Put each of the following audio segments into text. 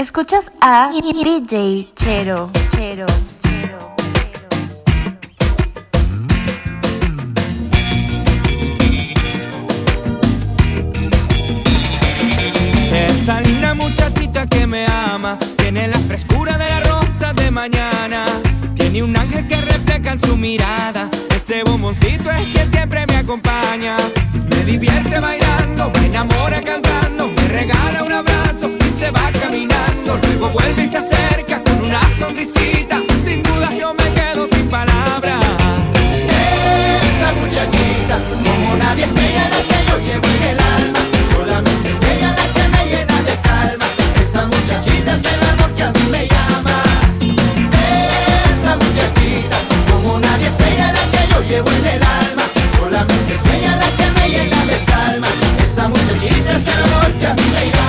Escuchas a DJ Chero, Chero. Esa linda muchachita que me ama tiene la frescura de la rosa de mañana tiene un ángel que refleja en su mirada. Ese bomboncito es quien siempre me acompaña. Me divierte bailando, me enamora cantando, me regala un abrazo y se va caminando. Luego vuelve y se acerca con una sonrisita. Sin duda yo me quedo sin palabras. Esa muchachita, como nadie es ella la que yo llevo en el alma. Solamente es ella la que me llena de calma. Esa muchachita es el amor que a mí me llama como nadie es la que yo llevo en el alma, solamente es la que me llena de calma, esa muchachita es el amor que a mí me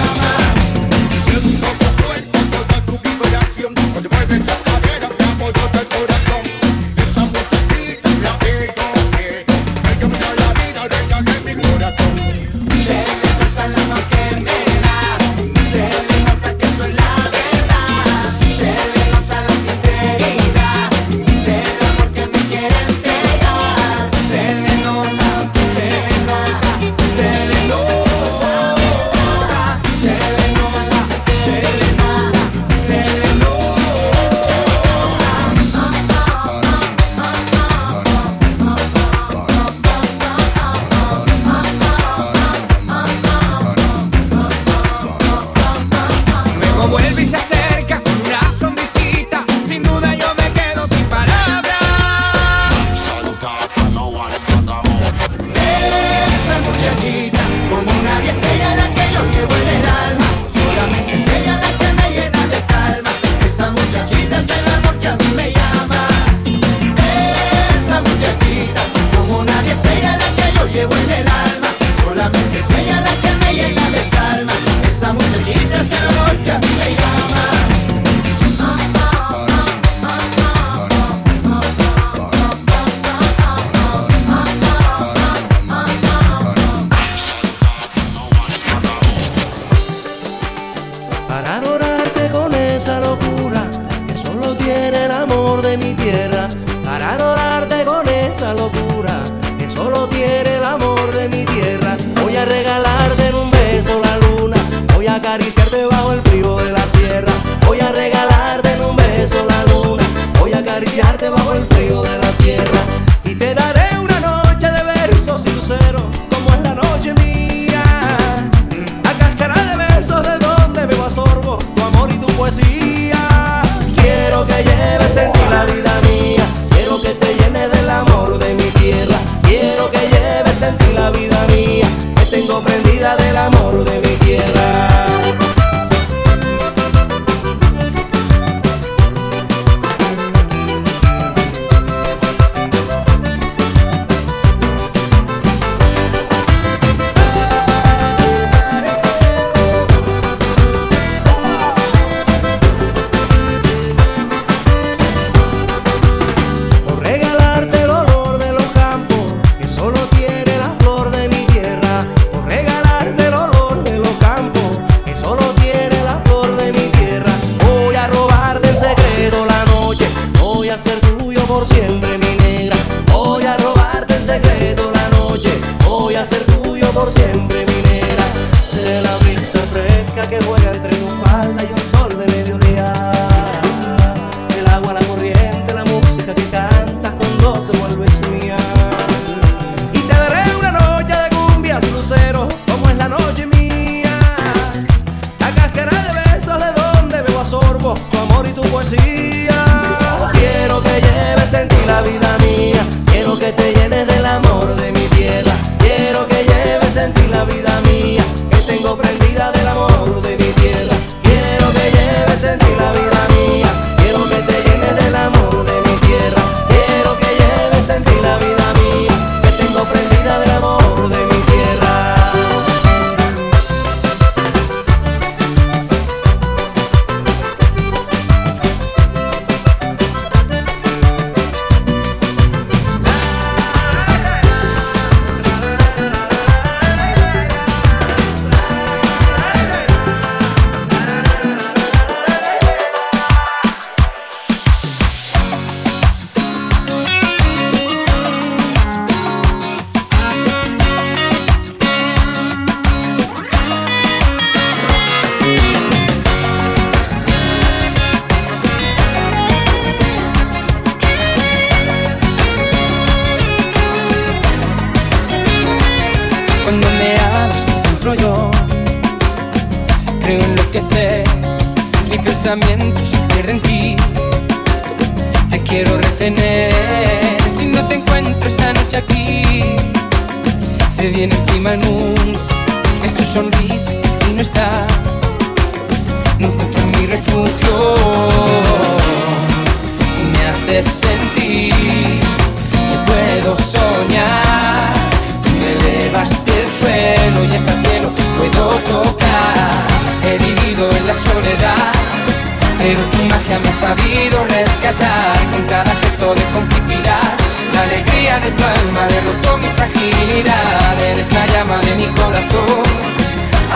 de tu alma derrotó mi fragilidad Eres la llama de mi corazón.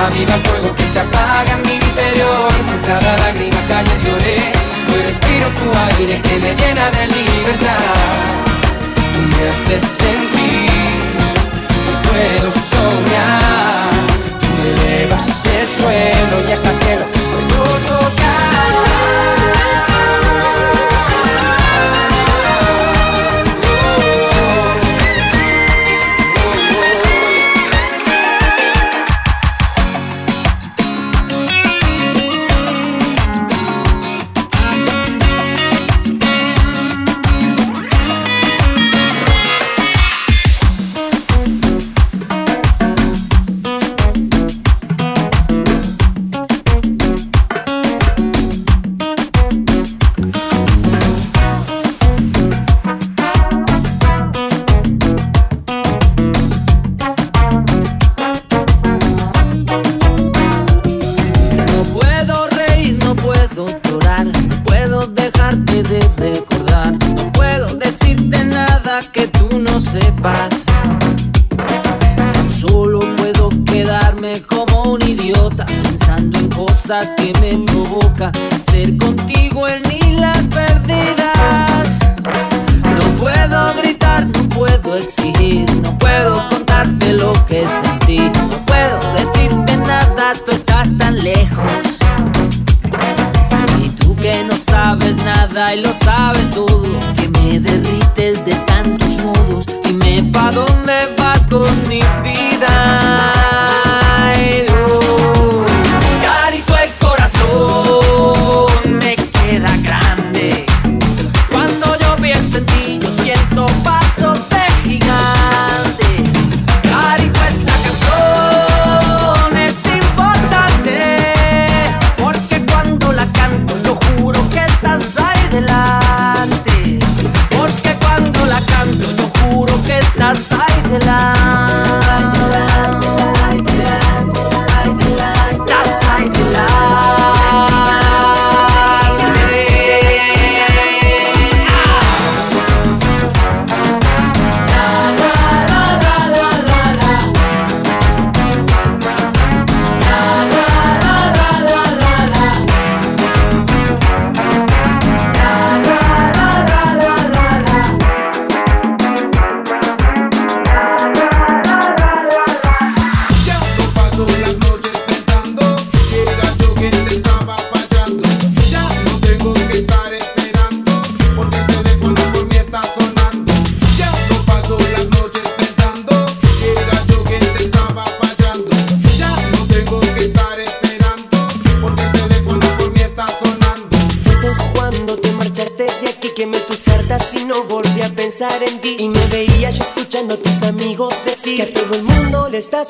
Aviva el fuego que se apaga en mi interior Por cada lágrima que ayer lloré. Hoy respiro tu aire que me llena de libertad. Tú me haces sentir No puedo soñar. Tú me elevas el suelo y hasta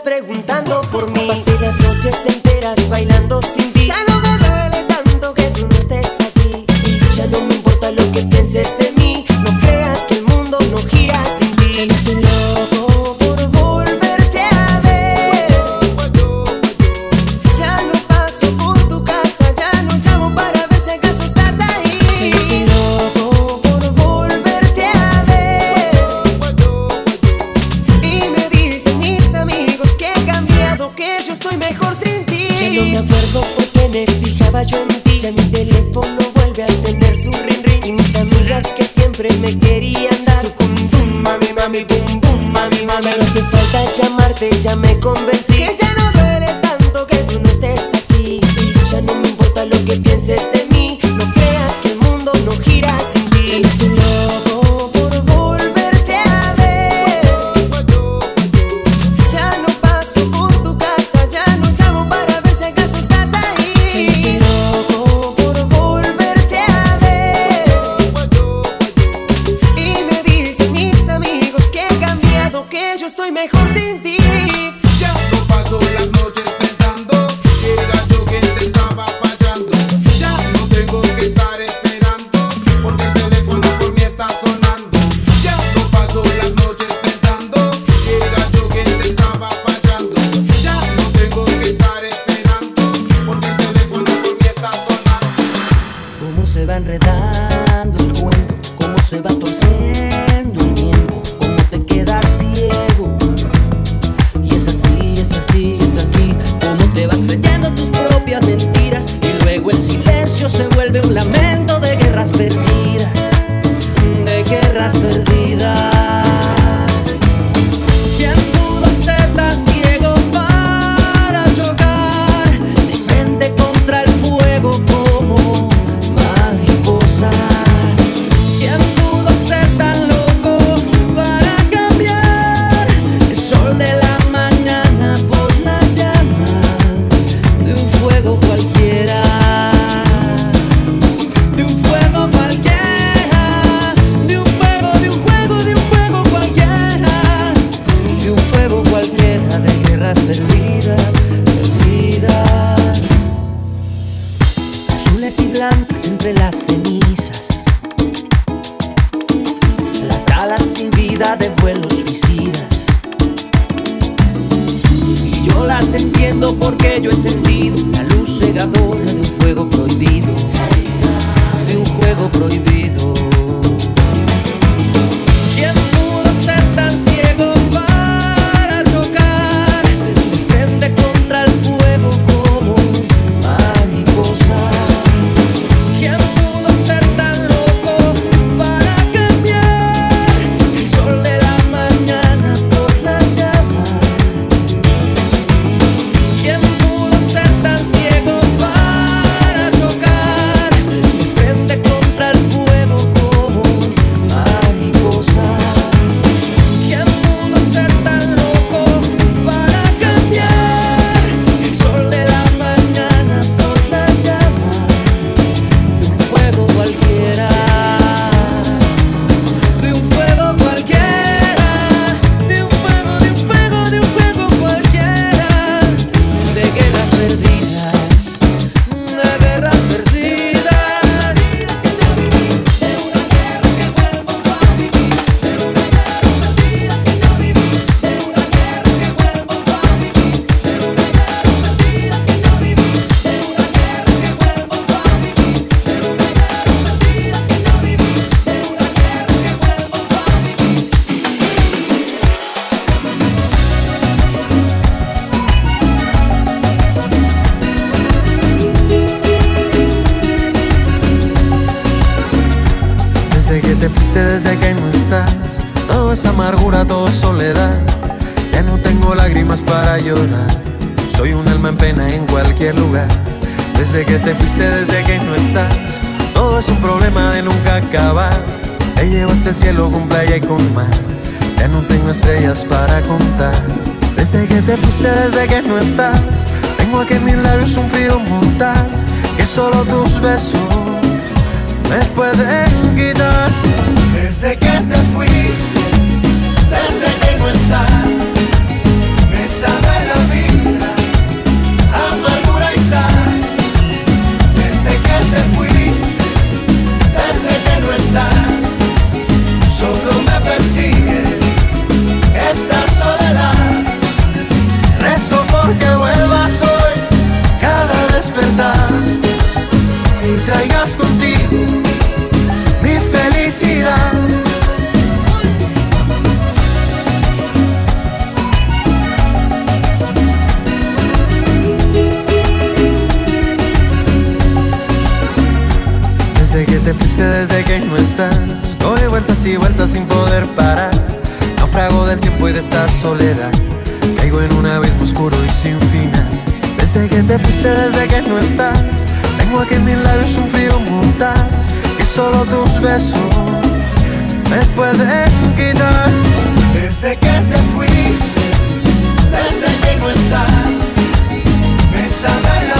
preguntando por mí. Y yo las entiendo porque yo he sentido la luz cegadora de un fuego prohibido, de un juego prohibido. Desde que te fuiste, desde que no estás, tengo aquí en mis labios un frío mortal que solo tus besos me pueden quitar. Desde que te fuiste estás contigo, mi felicidad. Desde que te fuiste, desde que no estás, doy vueltas y vueltas sin poder parar. Naufrago del tiempo y de esta soledad, caigo en un abismo oscuro y sin final. Desde que te fuiste, desde que no estás como que mis labios un frío mortal y solo tus besos me pueden quitar. Desde que te fuiste, desde que no estás, me sabe la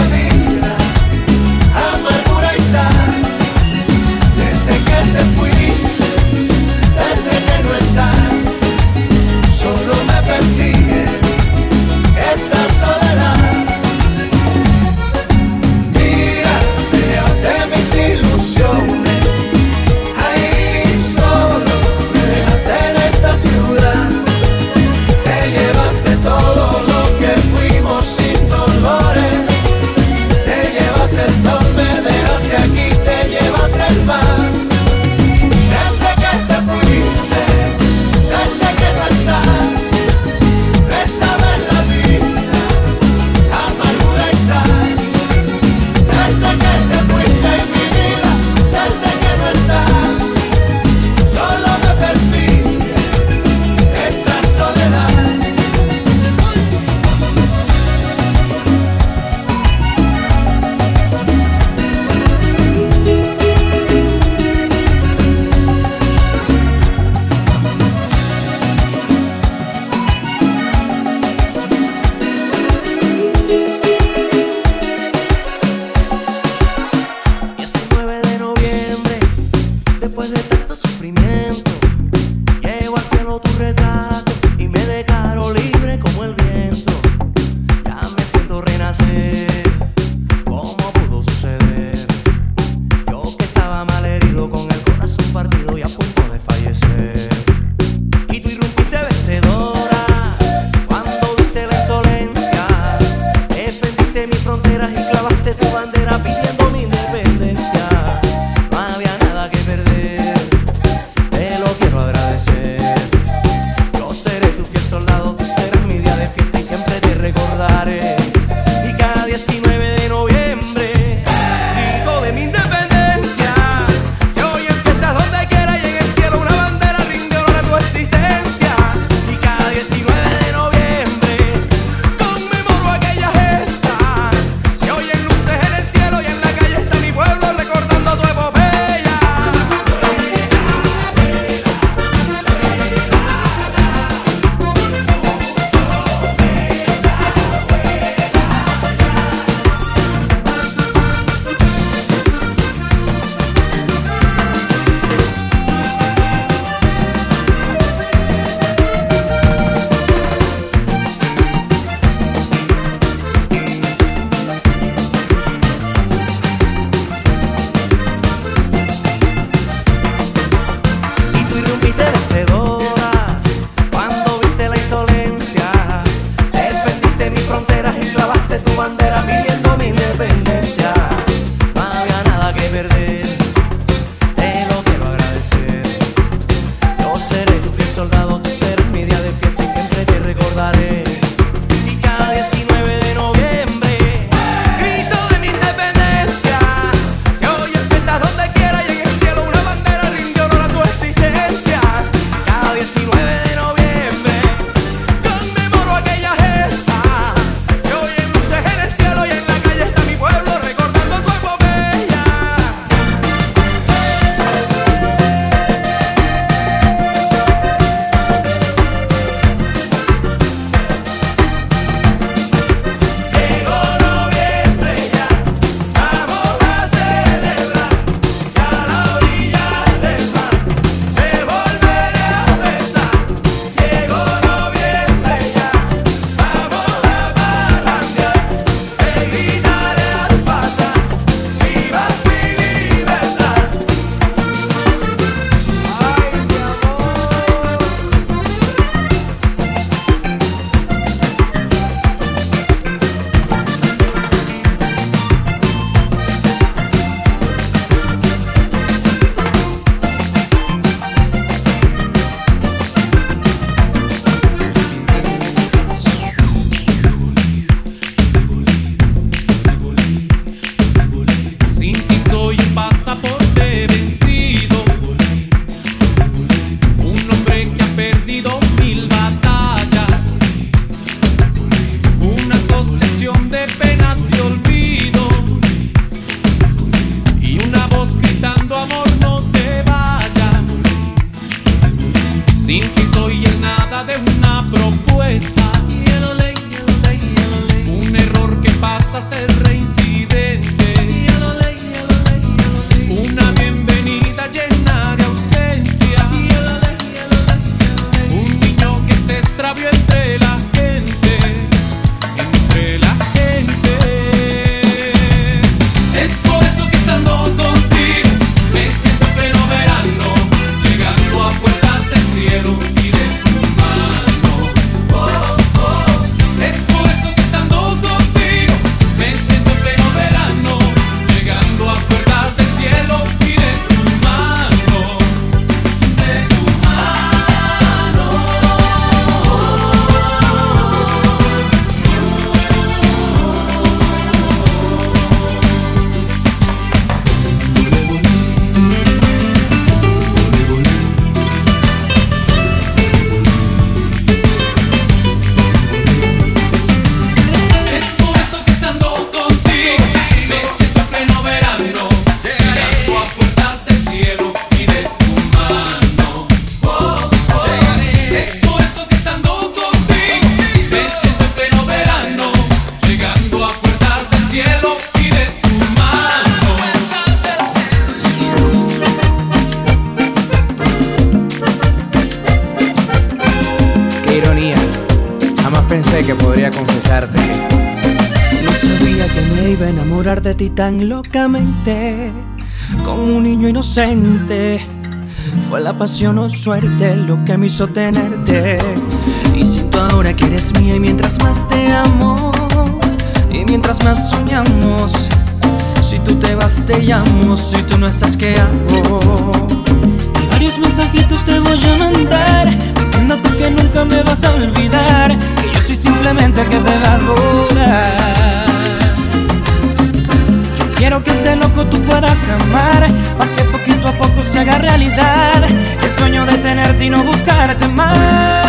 ti tan locamente, como un niño inocente. Fue la pasión o suerte lo que me hizo tenerte. Y siento ahora que eres mía y mientras más te amo, y mientras más soñamos, si tú te vas te llamo, si tú no estás ¿qué hago? Varios mensajitos te voy a mandar, diciéndote que nunca me vas a olvidar, que yo soy simplemente el que te va a rogar. Quiero que este loco tú puedas amar, para que poquito a poco se haga realidad el sueño de tenerte y no buscarte más.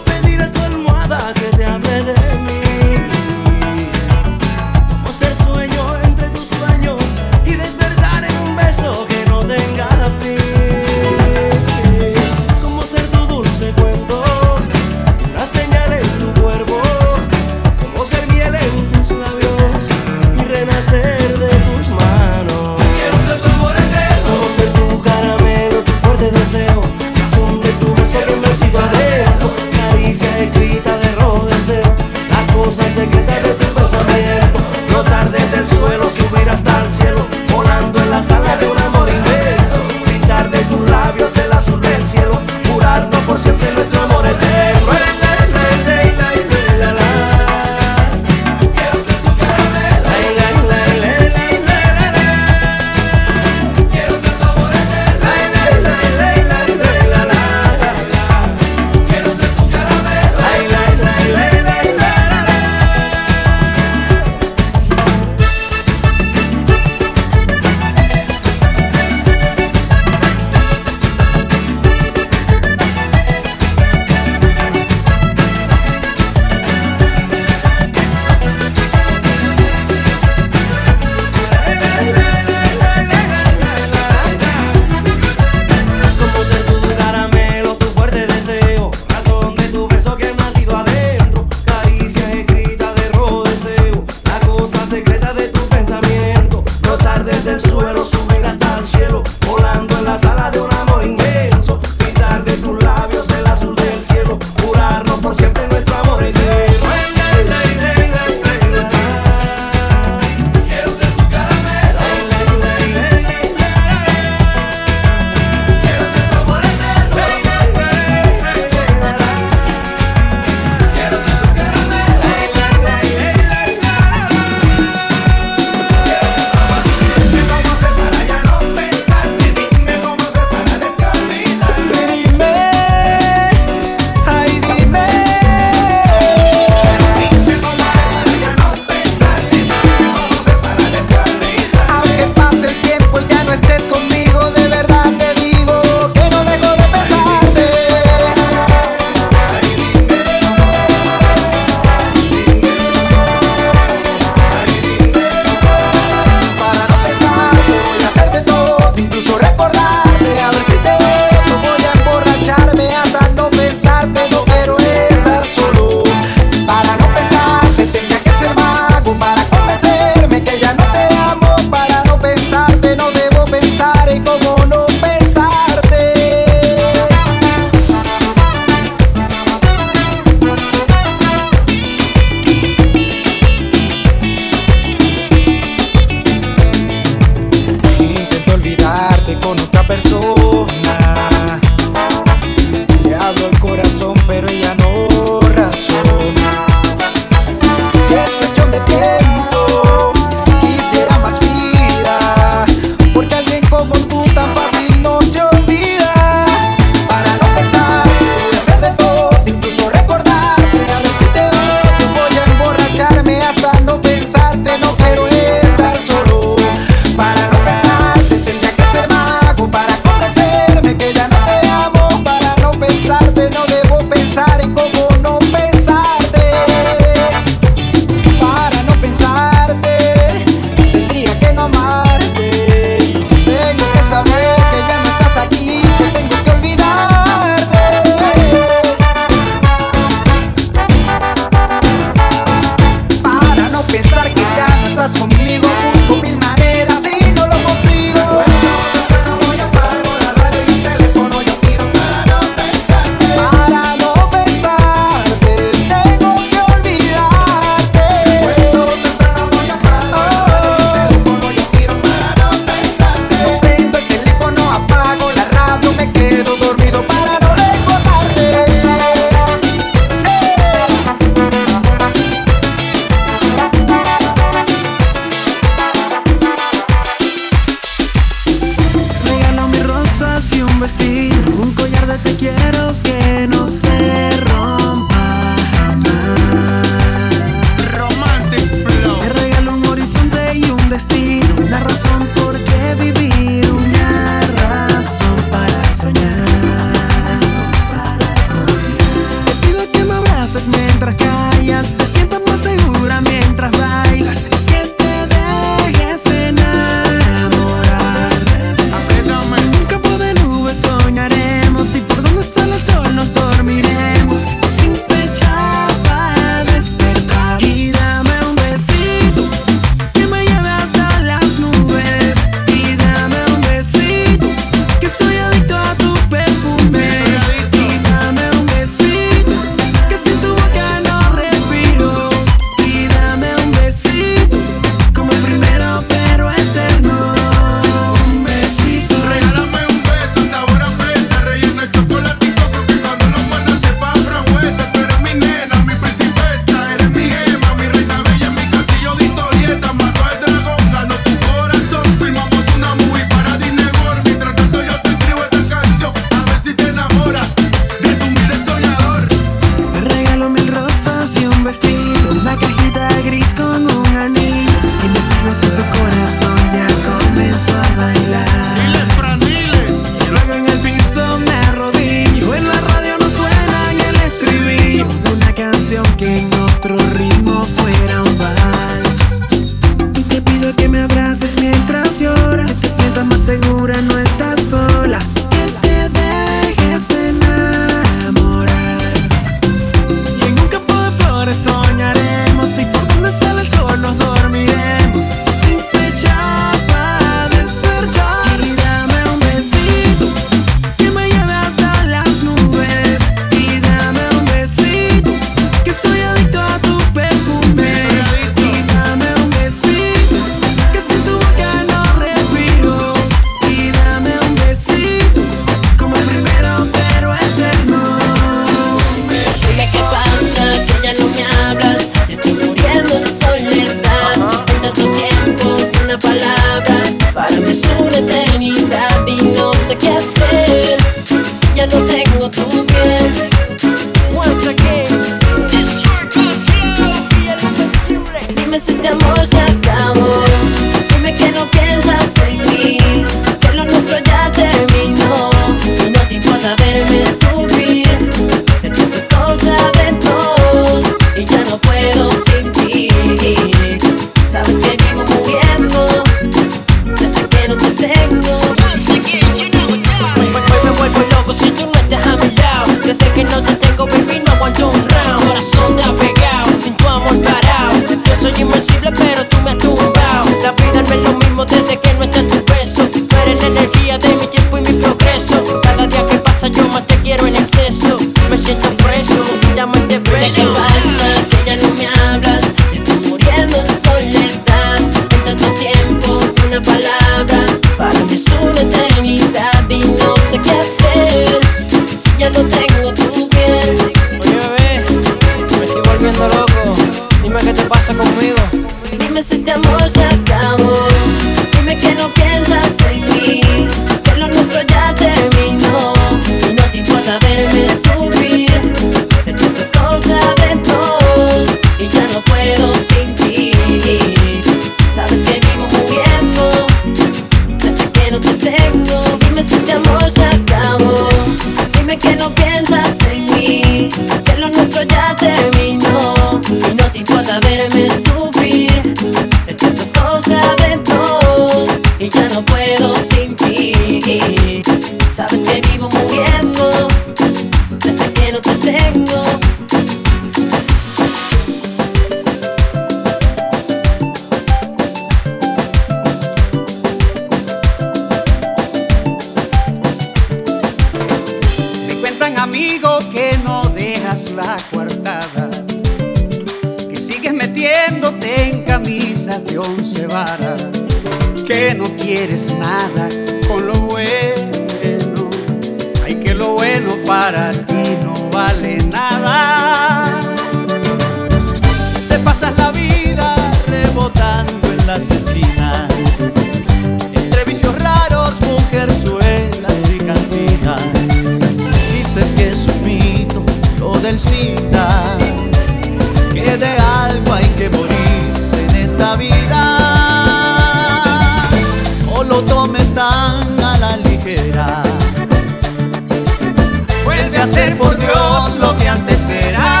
Ser por Dios lo que antes eras.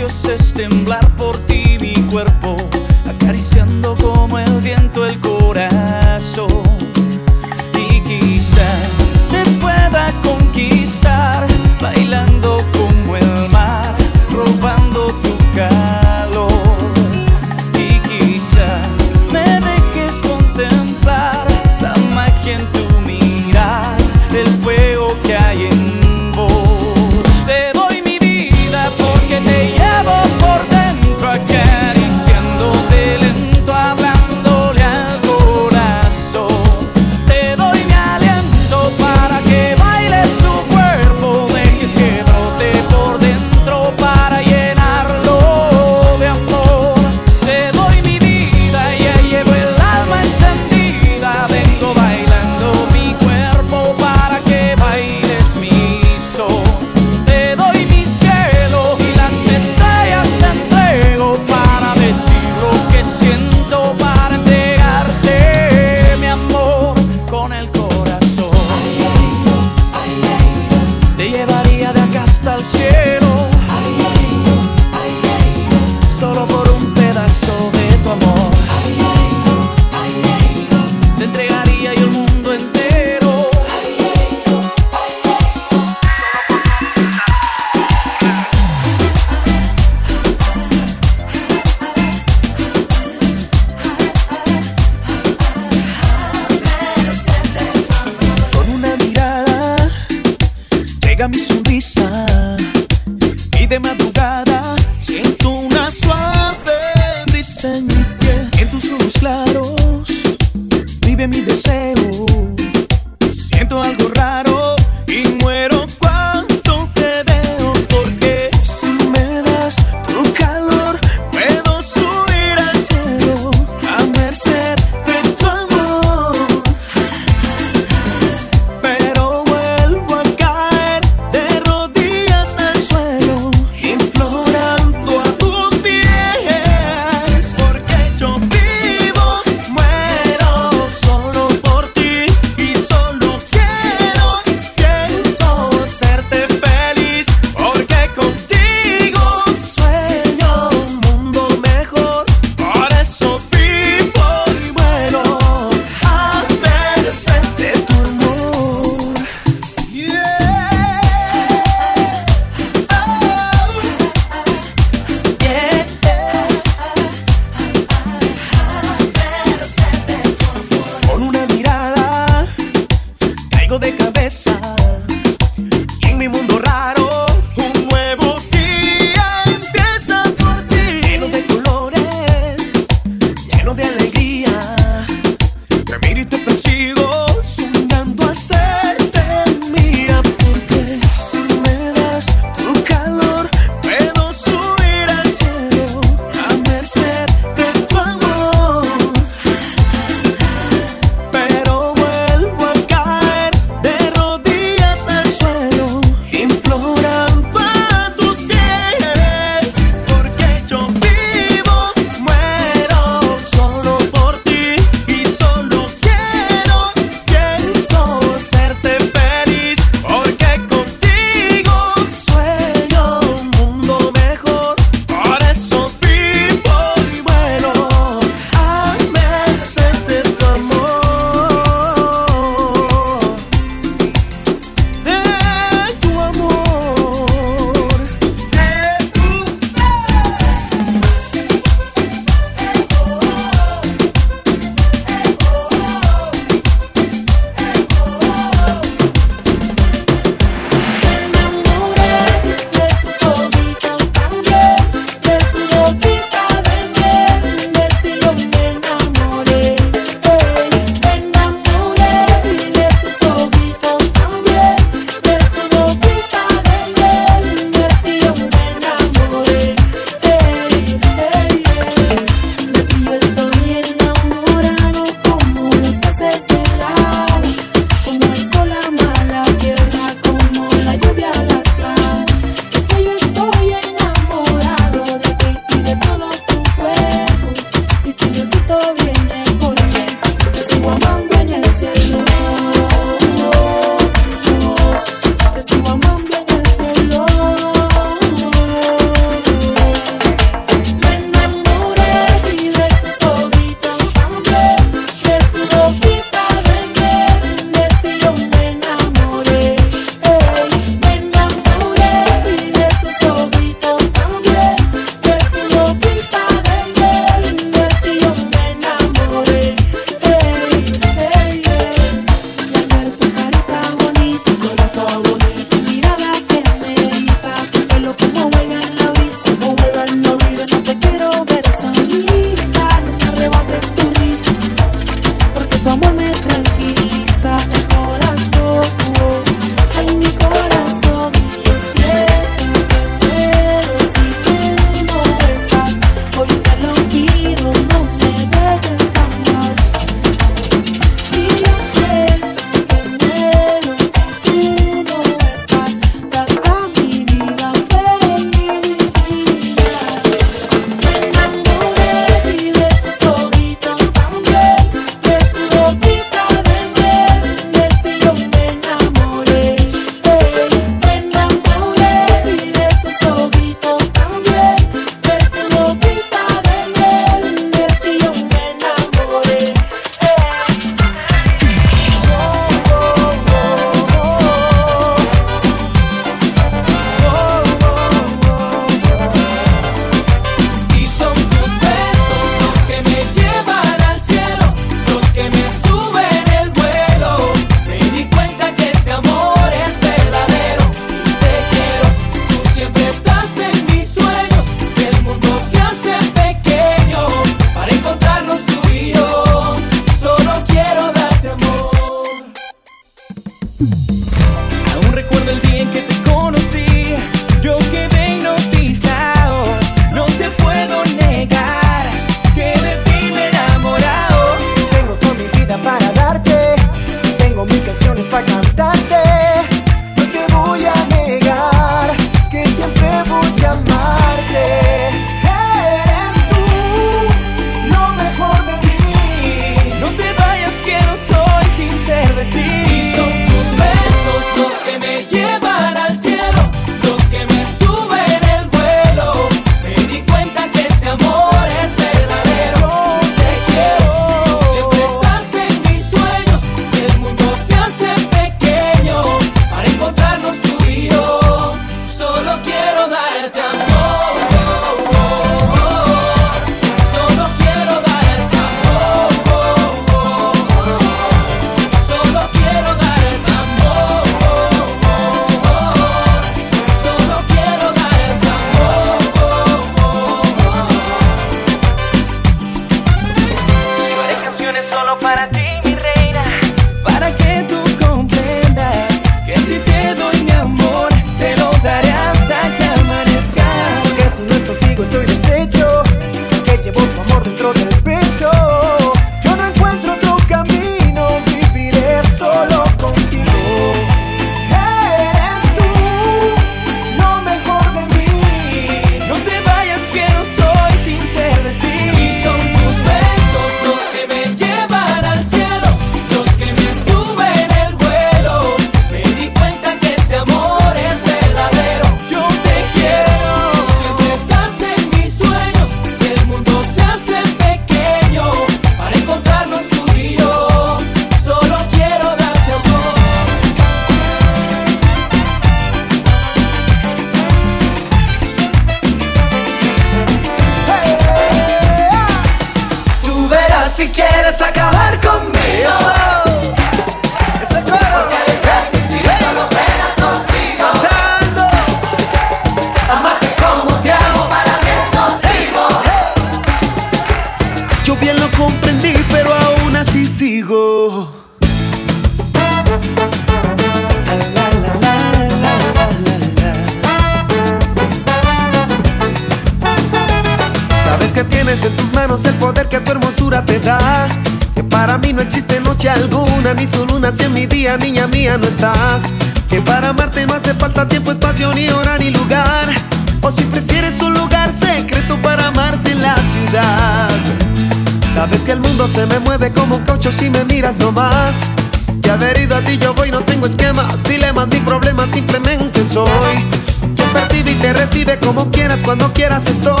Quieras estoy.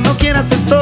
Cuando quieras estoy.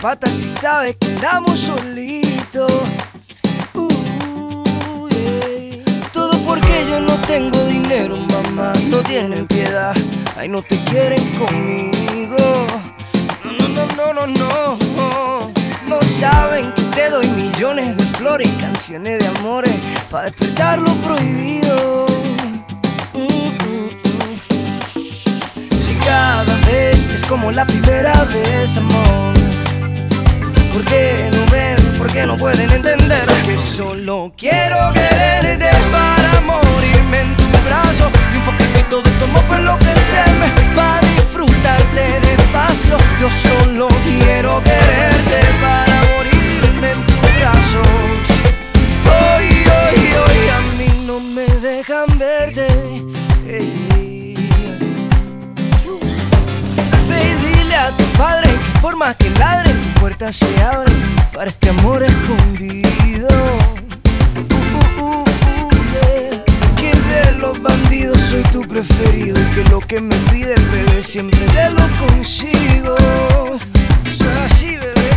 Patas y sabes que andamos solitos. Uh, uh. Todo porque yo no tengo dinero, mamá, no tienen piedad, ay no te quieren conmigo. No, no, no, no, no, no. No saben que te doy millones de flores y canciones de amores para despertar lo prohibido. Mm, mm. Si cada vez es como la primera vez, amor. ¿Por qué no ven? ¿Por qué no pueden entender que solo quiero quererte para morirme en tu brazo y un poquitito de tu amor por lo que se me va disfrutarte despacio. Yo solo quiero quererte para morirme en tus brazos. Hoy, hoy, hoy a mí no me dejan verte. Ey. Ve y dile a tu padre que por más que ladre, tu puerta se abre para este amor escondido. Uh, uh, uh, uh, yeah. Que de los bandidos soy tu preferido y que lo que me pides, bebé, siempre te lo consigo. Es así, bebé.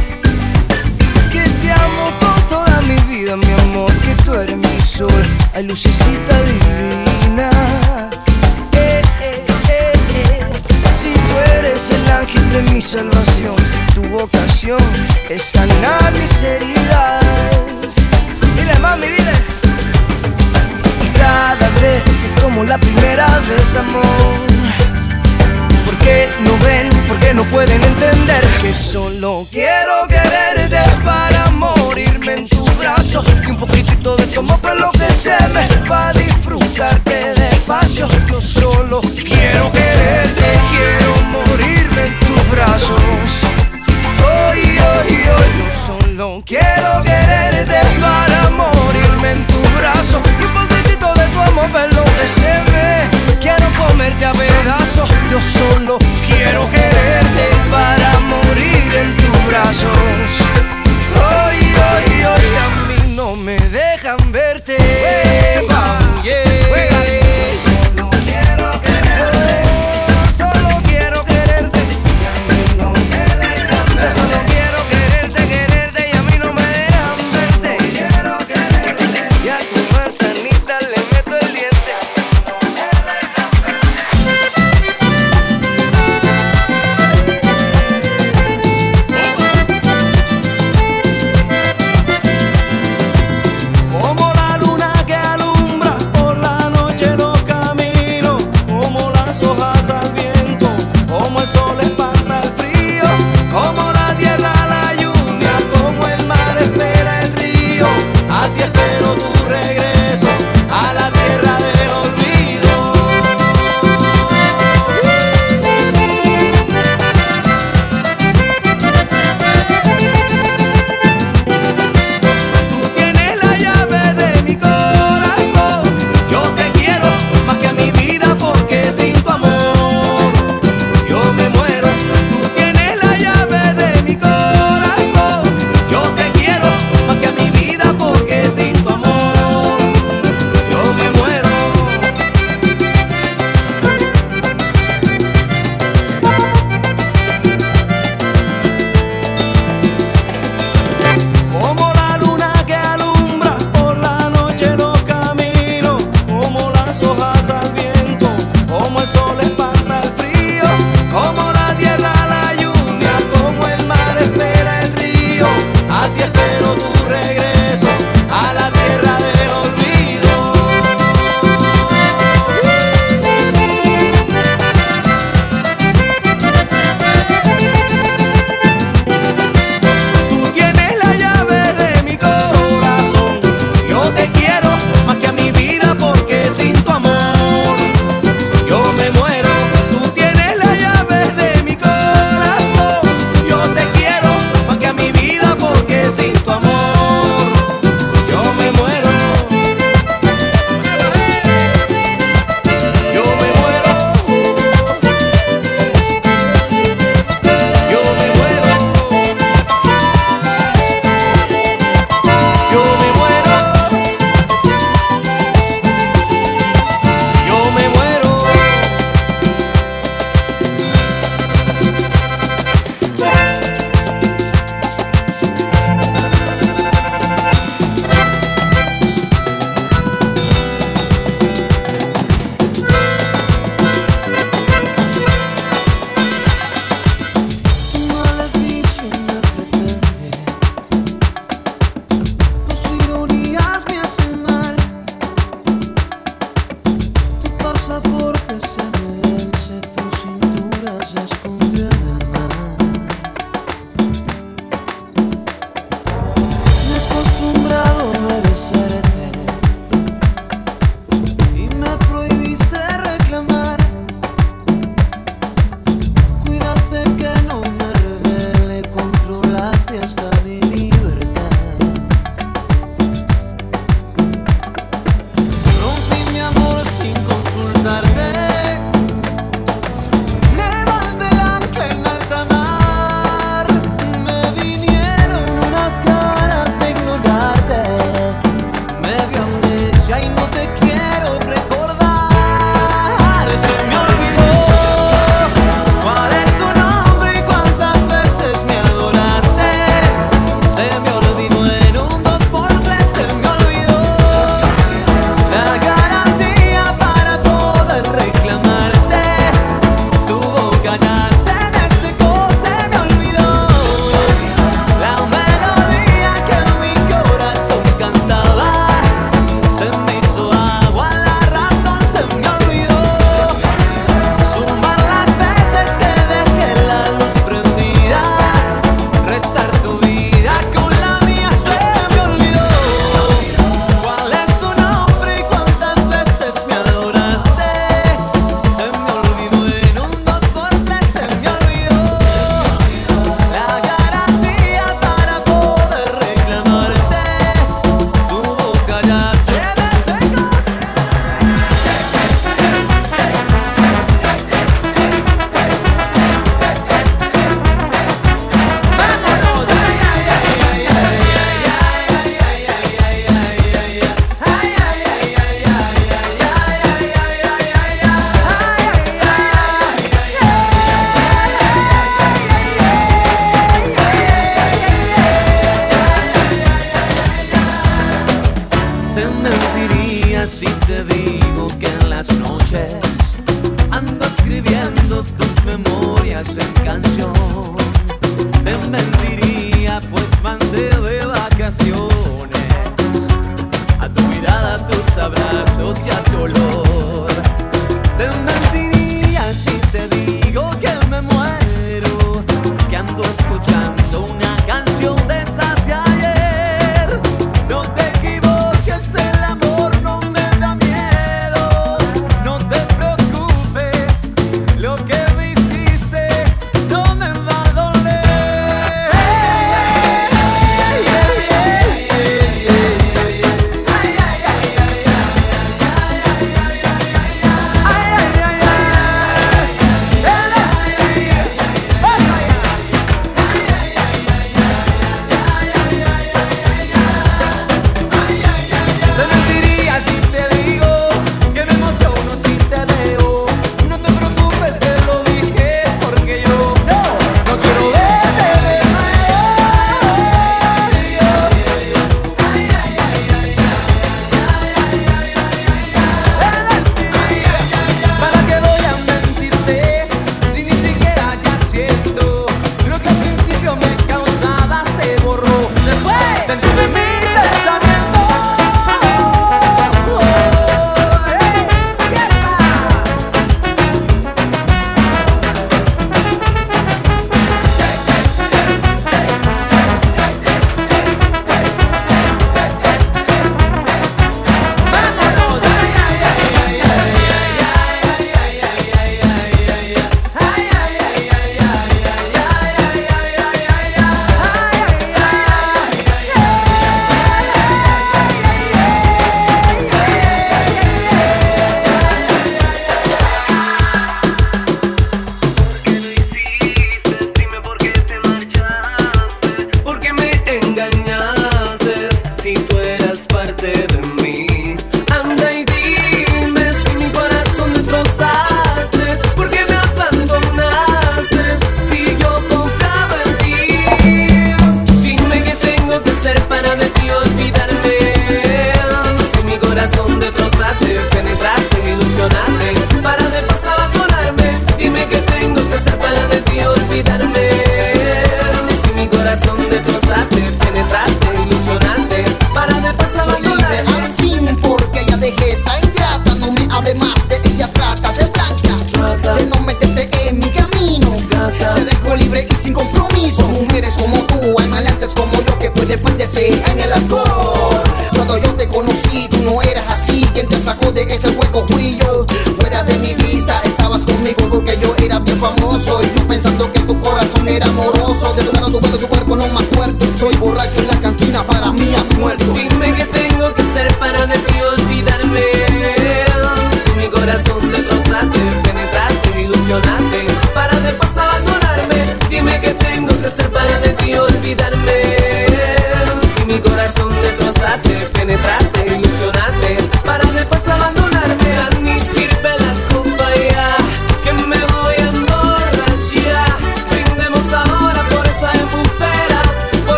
Que te amo por toda mi vida, mi amor, que tú eres mi sol, ay lucecita divina. El ángel de mi salvación, si tu vocación es sanar mis heridas. Dile, mami, dile. Y cada vez es como la primera vez, amor. ¿Por qué no ven? ¿Por qué no pueden entender que solo quiero quererte para morirme en tu brazo y un poquitito de tu amor por lo que se me va a disfrutarte despacio? Yo solo quiero quererte, quiero brazos. Hoy, hoy, yo solo quiero quererte para morirme en tu brazo y un poquitito de tu amor por lo que quiero comerte a pedazos. Yo solo quiero quererte para morir en tus brazos. Hoy, hoy, hoy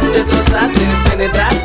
donde tus artes penetran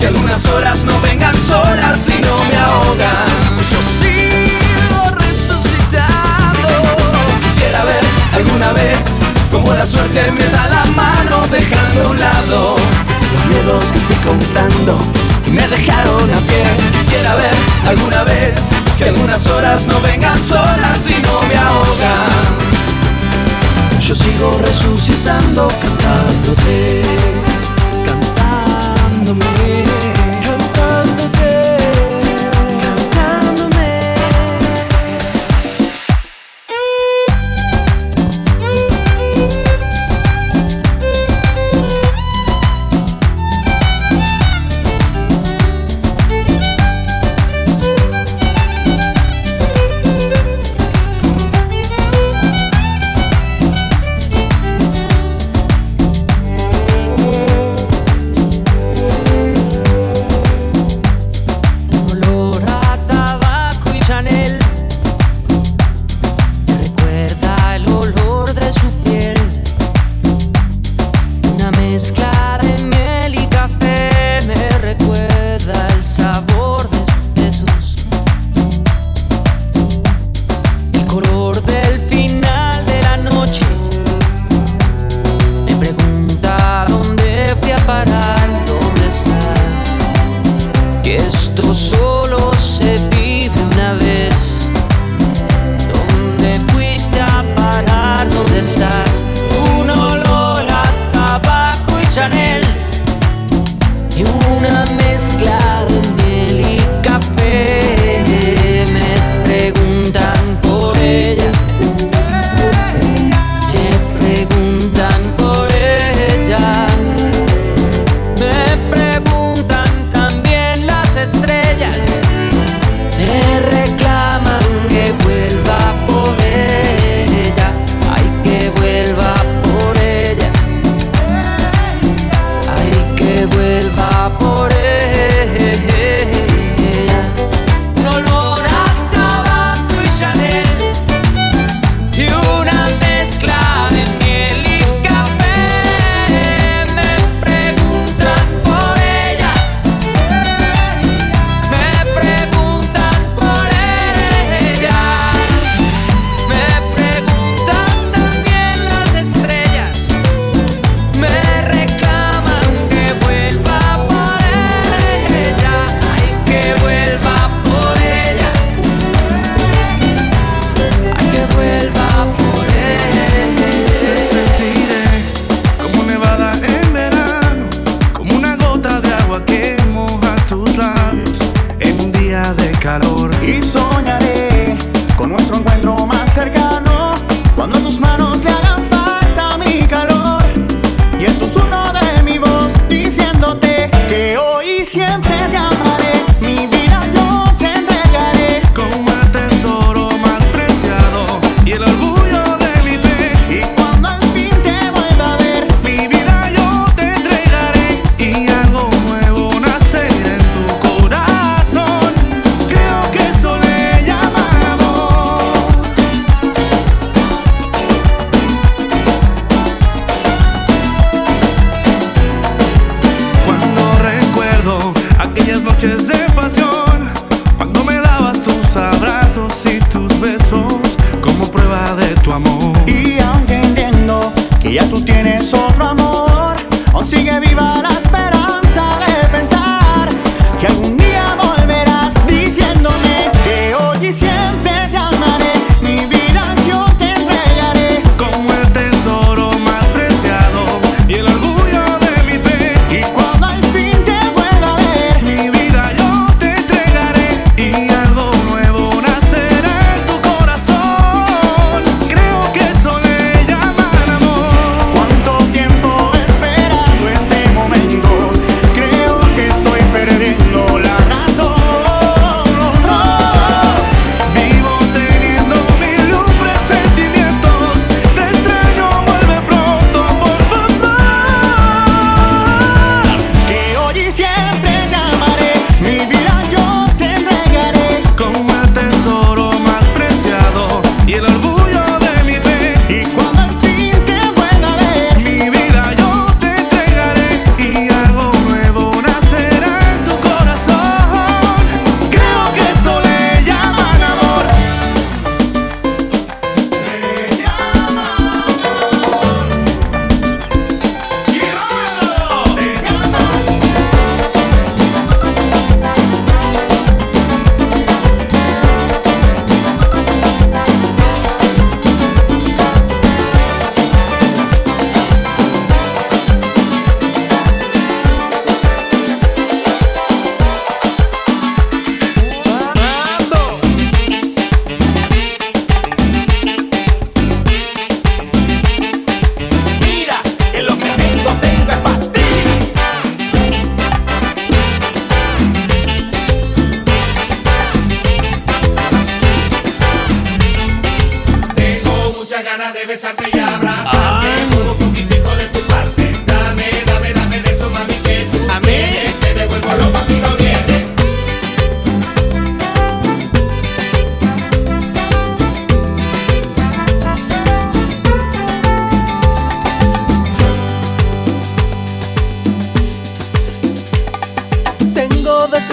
que algunas horas no vengan solas y no me ahogan. Yo sigo resucitando. Quisiera ver alguna vez como la suerte me da la mano dejando a un lado los miedos que estoy contando y me dejaron a pie. Quisiera ver alguna vez que algunas horas no vengan solas y no me ahogan. Yo sigo resucitando cantándote. calor y soñar.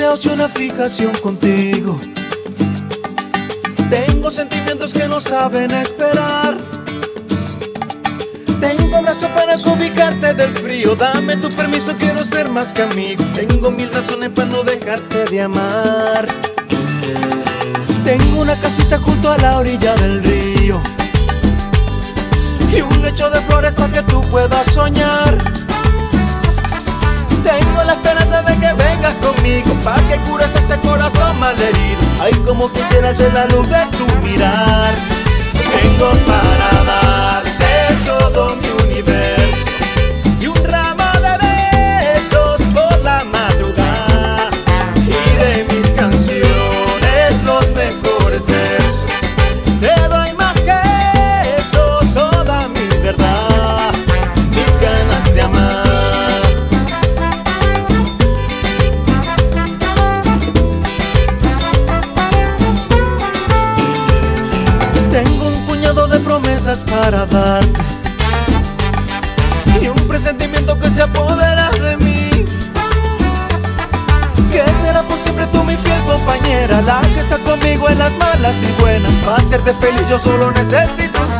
deseos y una fijación contigo. Tengo sentimientos que no saben esperar. Tengo brazos para ubicarte del frío. Dame tu permiso, quiero ser más que amigo. Tengo mil razones para no dejarte de amar. Tengo una casita junto a la orilla del río. Y un lecho de flores para que tú puedas soñar. Tengo la esperanza de que vengas conmigo para que cures este corazón malherido. Ay, como quisiera ser la luz de tu mirar. Tengo para darte todo mi para darte Y un presentimiento que se apodera de mí. Que será por siempre tú mi fiel compañera La que está conmigo en las malas y buenas. Para hacerte feliz yo solo necesito un